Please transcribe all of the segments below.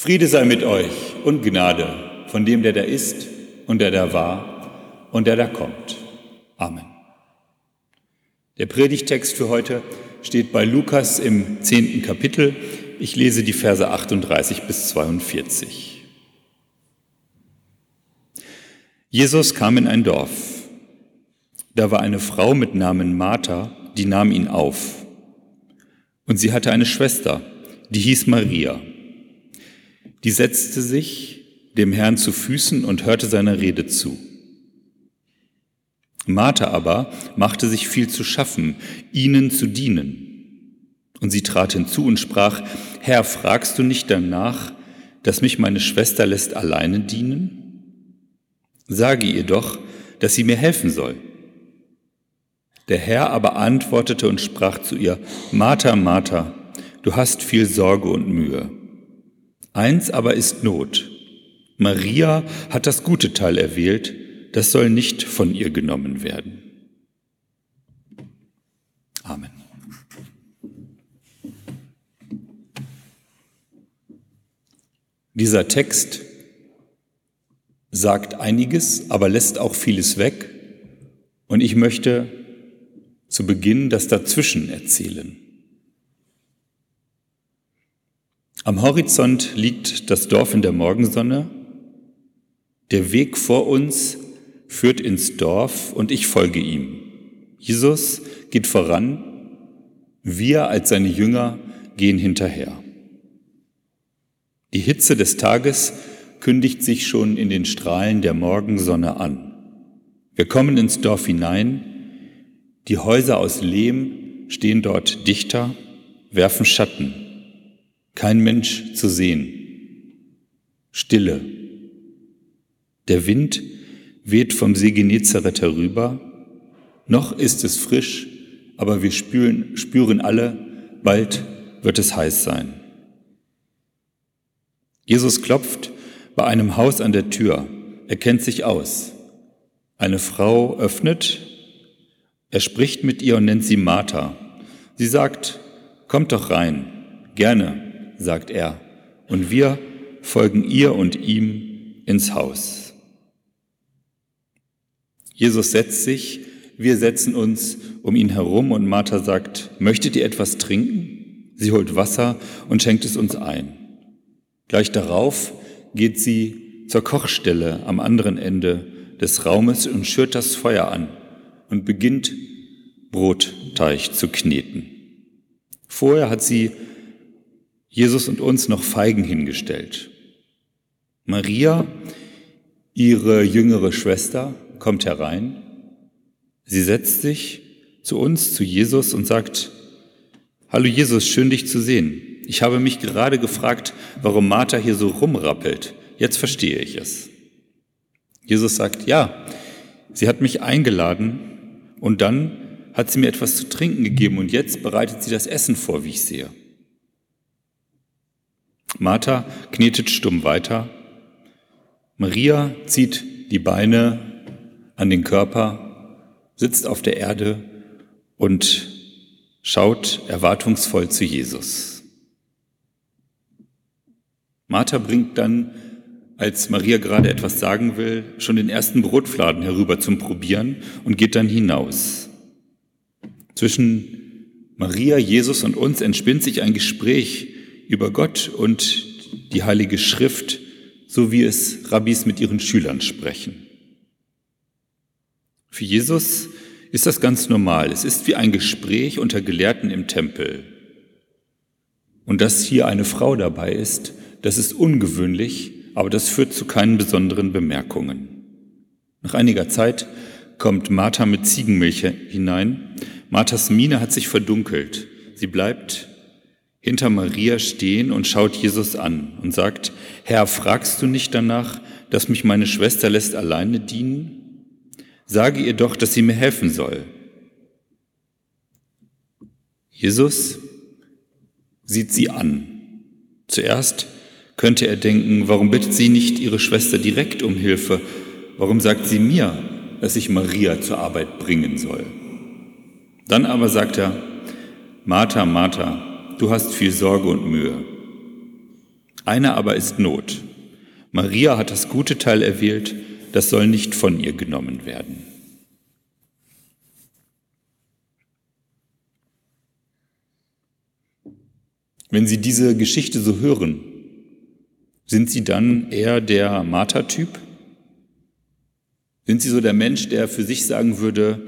Friede sei mit euch und Gnade von dem, der da ist und der da war und der da kommt. Amen. Der Predigtext für heute steht bei Lukas im zehnten Kapitel. Ich lese die Verse 38 bis 42. Jesus kam in ein Dorf. Da war eine Frau mit Namen Martha, die nahm ihn auf. Und sie hatte eine Schwester, die hieß Maria. Die setzte sich dem Herrn zu Füßen und hörte seiner Rede zu. Martha aber machte sich viel zu schaffen, ihnen zu dienen. Und sie trat hinzu und sprach, Herr, fragst du nicht danach, dass mich meine Schwester lässt alleine dienen? Sage ihr doch, dass sie mir helfen soll. Der Herr aber antwortete und sprach zu ihr, Martha, Martha, du hast viel Sorge und Mühe. Eins aber ist Not. Maria hat das gute Teil erwählt, das soll nicht von ihr genommen werden. Amen. Dieser Text sagt einiges, aber lässt auch vieles weg. Und ich möchte zu Beginn das Dazwischen erzählen. Am Horizont liegt das Dorf in der Morgensonne. Der Weg vor uns führt ins Dorf und ich folge ihm. Jesus geht voran, wir als seine Jünger gehen hinterher. Die Hitze des Tages kündigt sich schon in den Strahlen der Morgensonne an. Wir kommen ins Dorf hinein, die Häuser aus Lehm stehen dort dichter, werfen Schatten kein Mensch zu sehen. Stille. Der Wind weht vom See Genezareth herüber. Noch ist es frisch, aber wir spüren, spüren alle, bald wird es heiß sein. Jesus klopft bei einem Haus an der Tür. Er kennt sich aus. Eine Frau öffnet. Er spricht mit ihr und nennt sie Martha. Sie sagt, kommt doch rein. Gerne sagt er, und wir folgen ihr und ihm ins Haus. Jesus setzt sich, wir setzen uns um ihn herum und Martha sagt, möchtet ihr etwas trinken? Sie holt Wasser und schenkt es uns ein. Gleich darauf geht sie zur Kochstelle am anderen Ende des Raumes und schürt das Feuer an und beginnt Brotteig zu kneten. Vorher hat sie Jesus und uns noch Feigen hingestellt. Maria, ihre jüngere Schwester, kommt herein. Sie setzt sich zu uns, zu Jesus und sagt, Hallo Jesus, schön dich zu sehen. Ich habe mich gerade gefragt, warum Martha hier so rumrappelt. Jetzt verstehe ich es. Jesus sagt, ja, sie hat mich eingeladen und dann hat sie mir etwas zu trinken gegeben und jetzt bereitet sie das Essen vor, wie ich sehe. Martha knetet stumm weiter. Maria zieht die Beine an den Körper, sitzt auf der Erde und schaut erwartungsvoll zu Jesus. Martha bringt dann, als Maria gerade etwas sagen will, schon den ersten Brotfladen herüber zum Probieren und geht dann hinaus. Zwischen Maria, Jesus und uns entspinnt sich ein Gespräch, über Gott und die Heilige Schrift, so wie es Rabbis mit ihren Schülern sprechen. Für Jesus ist das ganz normal. Es ist wie ein Gespräch unter Gelehrten im Tempel. Und dass hier eine Frau dabei ist, das ist ungewöhnlich, aber das führt zu keinen besonderen Bemerkungen. Nach einiger Zeit kommt Martha mit Ziegenmilch hinein. Marthas Miene hat sich verdunkelt. Sie bleibt hinter Maria stehen und schaut Jesus an und sagt, Herr, fragst du nicht danach, dass mich meine Schwester lässt alleine dienen? Sage ihr doch, dass sie mir helfen soll. Jesus sieht sie an. Zuerst könnte er denken, warum bittet sie nicht ihre Schwester direkt um Hilfe? Warum sagt sie mir, dass ich Maria zur Arbeit bringen soll? Dann aber sagt er, Martha, Martha, du hast viel Sorge und Mühe. Einer aber ist Not. Maria hat das gute Teil erwählt, das soll nicht von ihr genommen werden. Wenn Sie diese Geschichte so hören, sind Sie dann eher der Martertyp? Sind Sie so der Mensch, der für sich sagen würde,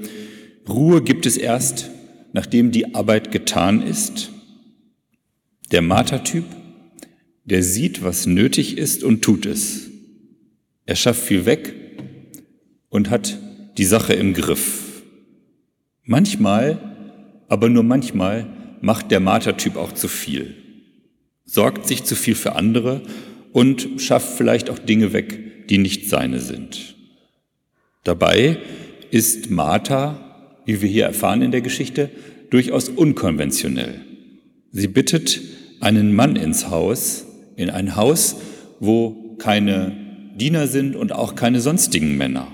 Ruhe gibt es erst, nachdem die Arbeit getan ist? Der Martertyp, der sieht, was nötig ist und tut es. Er schafft viel weg und hat die Sache im Griff. Manchmal, aber nur manchmal, macht der Martertyp auch zu viel, sorgt sich zu viel für andere und schafft vielleicht auch Dinge weg, die nicht seine sind. Dabei ist Martha, wie wir hier erfahren in der Geschichte, durchaus unkonventionell. Sie bittet einen Mann ins Haus, in ein Haus, wo keine Diener sind und auch keine sonstigen Männer.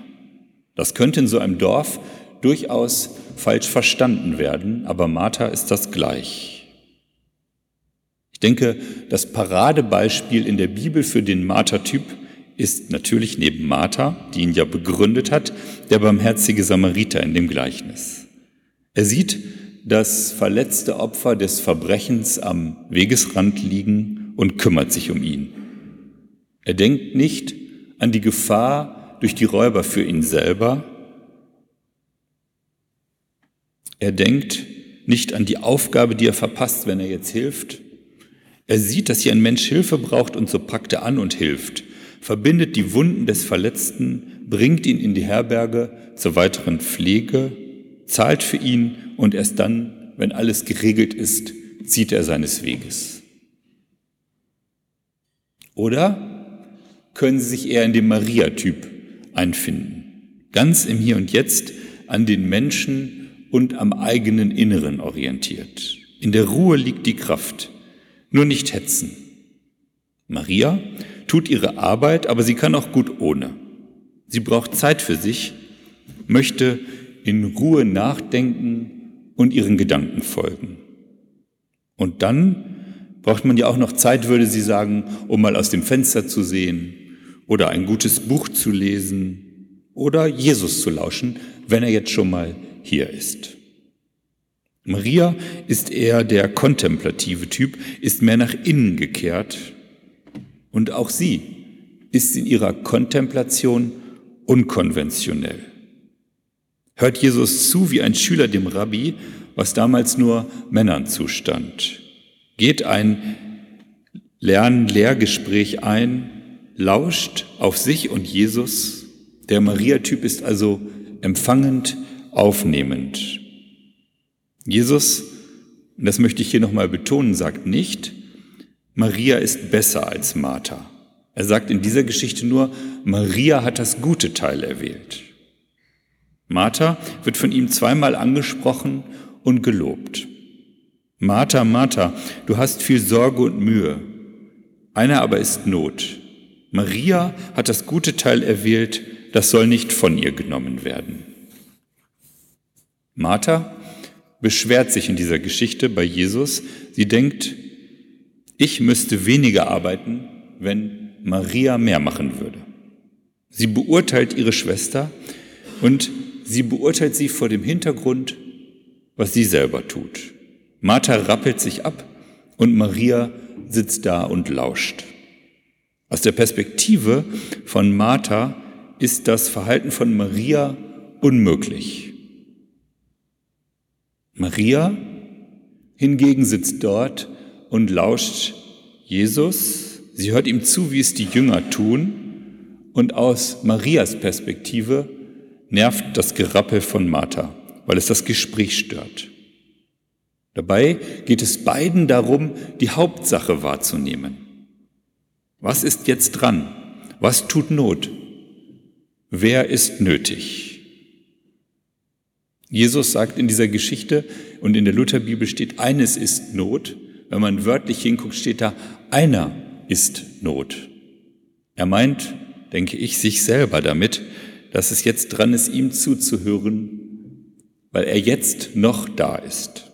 Das könnte in so einem Dorf durchaus falsch verstanden werden, aber Martha ist das gleich. Ich denke, das Paradebeispiel in der Bibel für den Martha-Typ ist natürlich neben Martha, die ihn ja begründet hat, der barmherzige Samariter in dem Gleichnis. Er sieht das verletzte Opfer des Verbrechens am Wegesrand liegen und kümmert sich um ihn. Er denkt nicht an die Gefahr durch die Räuber für ihn selber, er denkt nicht an die Aufgabe, die er verpasst, wenn er jetzt hilft. Er sieht, dass hier ein Mensch Hilfe braucht und so packt er an und hilft, verbindet die Wunden des Verletzten, bringt ihn in die Herberge zur weiteren Pflege, zahlt für ihn und erst dann, wenn alles geregelt ist, zieht er seines Weges. Oder können Sie sich eher in dem Maria-Typ einfinden, ganz im Hier und Jetzt an den Menschen, und am eigenen Inneren orientiert. In der Ruhe liegt die Kraft, nur nicht hetzen. Maria tut ihre Arbeit, aber sie kann auch gut ohne. Sie braucht Zeit für sich, möchte in Ruhe nachdenken und ihren Gedanken folgen. Und dann braucht man ja auch noch Zeit, würde sie sagen, um mal aus dem Fenster zu sehen oder ein gutes Buch zu lesen oder Jesus zu lauschen, wenn er jetzt schon mal hier ist. Maria ist eher der kontemplative Typ, ist mehr nach innen gekehrt und auch sie ist in ihrer Kontemplation unkonventionell. Hört Jesus zu wie ein Schüler dem Rabbi, was damals nur Männern zustand. Geht ein Lern-Lehrgespräch ein, lauscht auf sich und Jesus. Der Maria-Typ ist also empfangend, aufnehmend. Jesus, das möchte ich hier nochmal betonen, sagt nicht, Maria ist besser als Martha. Er sagt in dieser Geschichte nur, Maria hat das gute Teil erwählt. Martha wird von ihm zweimal angesprochen und gelobt. Martha, Martha, du hast viel Sorge und Mühe. Einer aber ist Not. Maria hat das gute Teil erwählt, das soll nicht von ihr genommen werden. Martha beschwert sich in dieser Geschichte bei Jesus. Sie denkt, ich müsste weniger arbeiten, wenn Maria mehr machen würde. Sie beurteilt ihre Schwester und sie beurteilt sie vor dem Hintergrund, was sie selber tut. Martha rappelt sich ab und Maria sitzt da und lauscht. Aus der Perspektive von Martha ist das Verhalten von Maria unmöglich. Maria hingegen sitzt dort und lauscht Jesus. Sie hört ihm zu, wie es die Jünger tun. Und aus Marias Perspektive nervt das Gerappel von Martha, weil es das Gespräch stört. Dabei geht es beiden darum, die Hauptsache wahrzunehmen. Was ist jetzt dran? Was tut Not? Wer ist nötig? Jesus sagt in dieser Geschichte und in der Lutherbibel steht, eines ist Not. Wenn man wörtlich hinguckt, steht da, einer ist Not. Er meint, denke ich, sich selber damit, dass es jetzt dran ist, ihm zuzuhören, weil er jetzt noch da ist.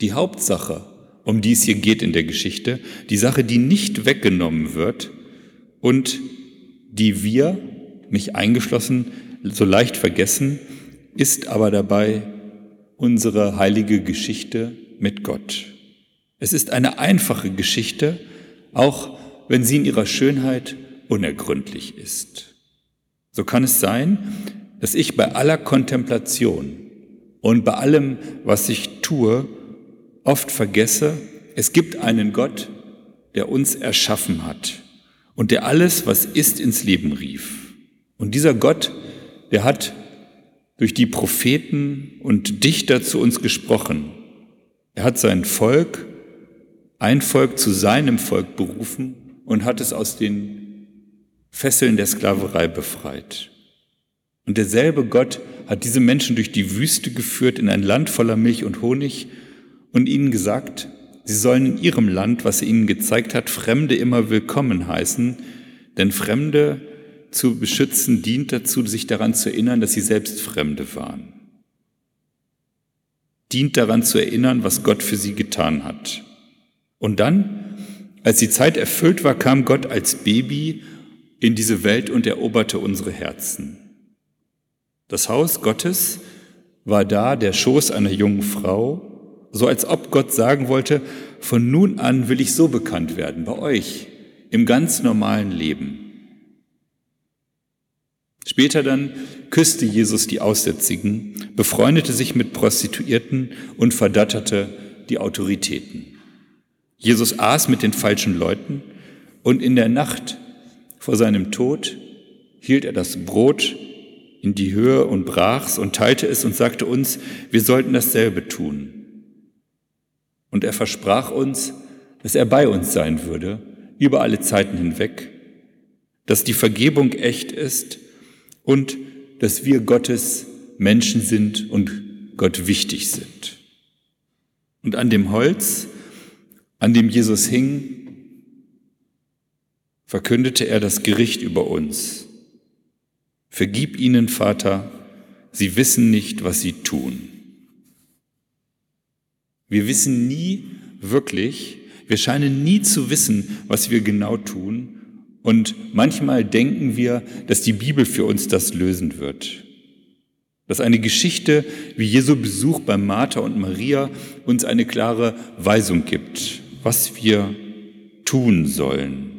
Die Hauptsache um die es hier geht in der Geschichte, die Sache, die nicht weggenommen wird und die wir, mich eingeschlossen, so leicht vergessen, ist aber dabei unsere heilige Geschichte mit Gott. Es ist eine einfache Geschichte, auch wenn sie in ihrer Schönheit unergründlich ist. So kann es sein, dass ich bei aller Kontemplation und bei allem, was ich tue, oft vergesse, es gibt einen Gott, der uns erschaffen hat und der alles, was ist, ins Leben rief. Und dieser Gott, der hat durch die Propheten und Dichter zu uns gesprochen. Er hat sein Volk, ein Volk zu seinem Volk berufen und hat es aus den Fesseln der Sklaverei befreit. Und derselbe Gott hat diese Menschen durch die Wüste geführt in ein Land voller Milch und Honig und ihnen gesagt, sie sollen in ihrem Land, was er ihnen gezeigt hat, Fremde immer willkommen heißen, denn Fremde zu beschützen dient dazu, sich daran zu erinnern, dass sie selbst Fremde waren. Dient daran zu erinnern, was Gott für sie getan hat. Und dann, als die Zeit erfüllt war, kam Gott als Baby in diese Welt und eroberte unsere Herzen. Das Haus Gottes war da der Schoß einer jungen Frau, so als ob Gott sagen wollte, von nun an will ich so bekannt werden bei euch im ganz normalen Leben. Später dann küsste Jesus die Aussätzigen, befreundete sich mit Prostituierten und verdatterte die Autoritäten. Jesus aß mit den falschen Leuten und in der Nacht vor seinem Tod hielt er das Brot in die Höhe und brach's und teilte es und sagte uns, wir sollten dasselbe tun. Und er versprach uns, dass er bei uns sein würde, über alle Zeiten hinweg, dass die Vergebung echt ist und dass wir Gottes Menschen sind und Gott wichtig sind. Und an dem Holz, an dem Jesus hing, verkündete er das Gericht über uns Vergib ihnen, Vater, sie wissen nicht, was sie tun. Wir wissen nie wirklich, wir scheinen nie zu wissen, was wir genau tun. Und manchmal denken wir, dass die Bibel für uns das lösen wird. Dass eine Geschichte wie Jesu Besuch bei Martha und Maria uns eine klare Weisung gibt, was wir tun sollen.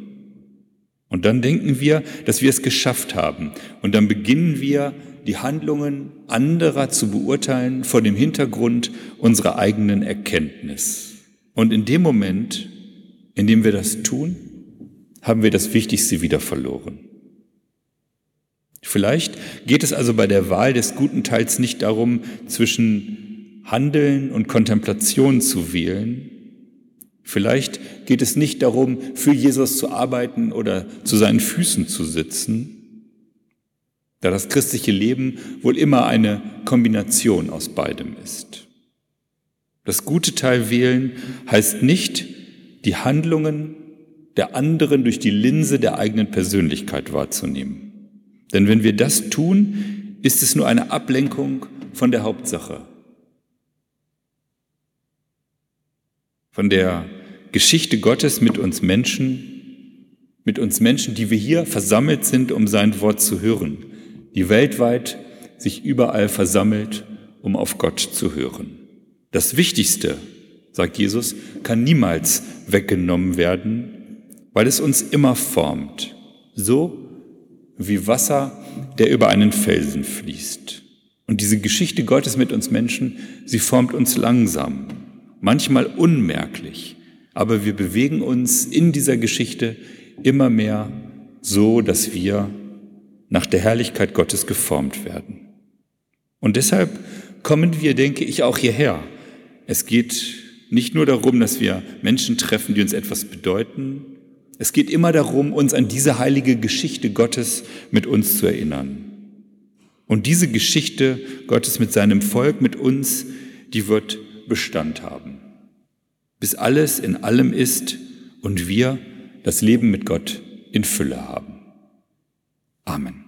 Und dann denken wir, dass wir es geschafft haben. Und dann beginnen wir, die Handlungen anderer zu beurteilen vor dem Hintergrund unserer eigenen Erkenntnis. Und in dem Moment, in dem wir das tun, haben wir das Wichtigste wieder verloren. Vielleicht geht es also bei der Wahl des guten Teils nicht darum, zwischen Handeln und Kontemplation zu wählen, Vielleicht geht es nicht darum, für Jesus zu arbeiten oder zu seinen Füßen zu sitzen, da das christliche Leben wohl immer eine Kombination aus beidem ist. Das gute Teil wählen heißt nicht, die Handlungen der anderen durch die Linse der eigenen Persönlichkeit wahrzunehmen. Denn wenn wir das tun, ist es nur eine Ablenkung von der Hauptsache, von der Geschichte Gottes mit uns Menschen, mit uns Menschen, die wir hier versammelt sind, um sein Wort zu hören, die weltweit sich überall versammelt, um auf Gott zu hören. Das Wichtigste, sagt Jesus, kann niemals weggenommen werden, weil es uns immer formt, so wie Wasser, der über einen Felsen fließt. Und diese Geschichte Gottes mit uns Menschen, sie formt uns langsam, manchmal unmerklich, aber wir bewegen uns in dieser Geschichte immer mehr so, dass wir nach der Herrlichkeit Gottes geformt werden. Und deshalb kommen wir, denke ich, auch hierher. Es geht nicht nur darum, dass wir Menschen treffen, die uns etwas bedeuten. Es geht immer darum, uns an diese heilige Geschichte Gottes mit uns zu erinnern. Und diese Geschichte Gottes mit seinem Volk, mit uns, die wird Bestand haben bis alles in allem ist und wir das Leben mit Gott in Fülle haben. Amen.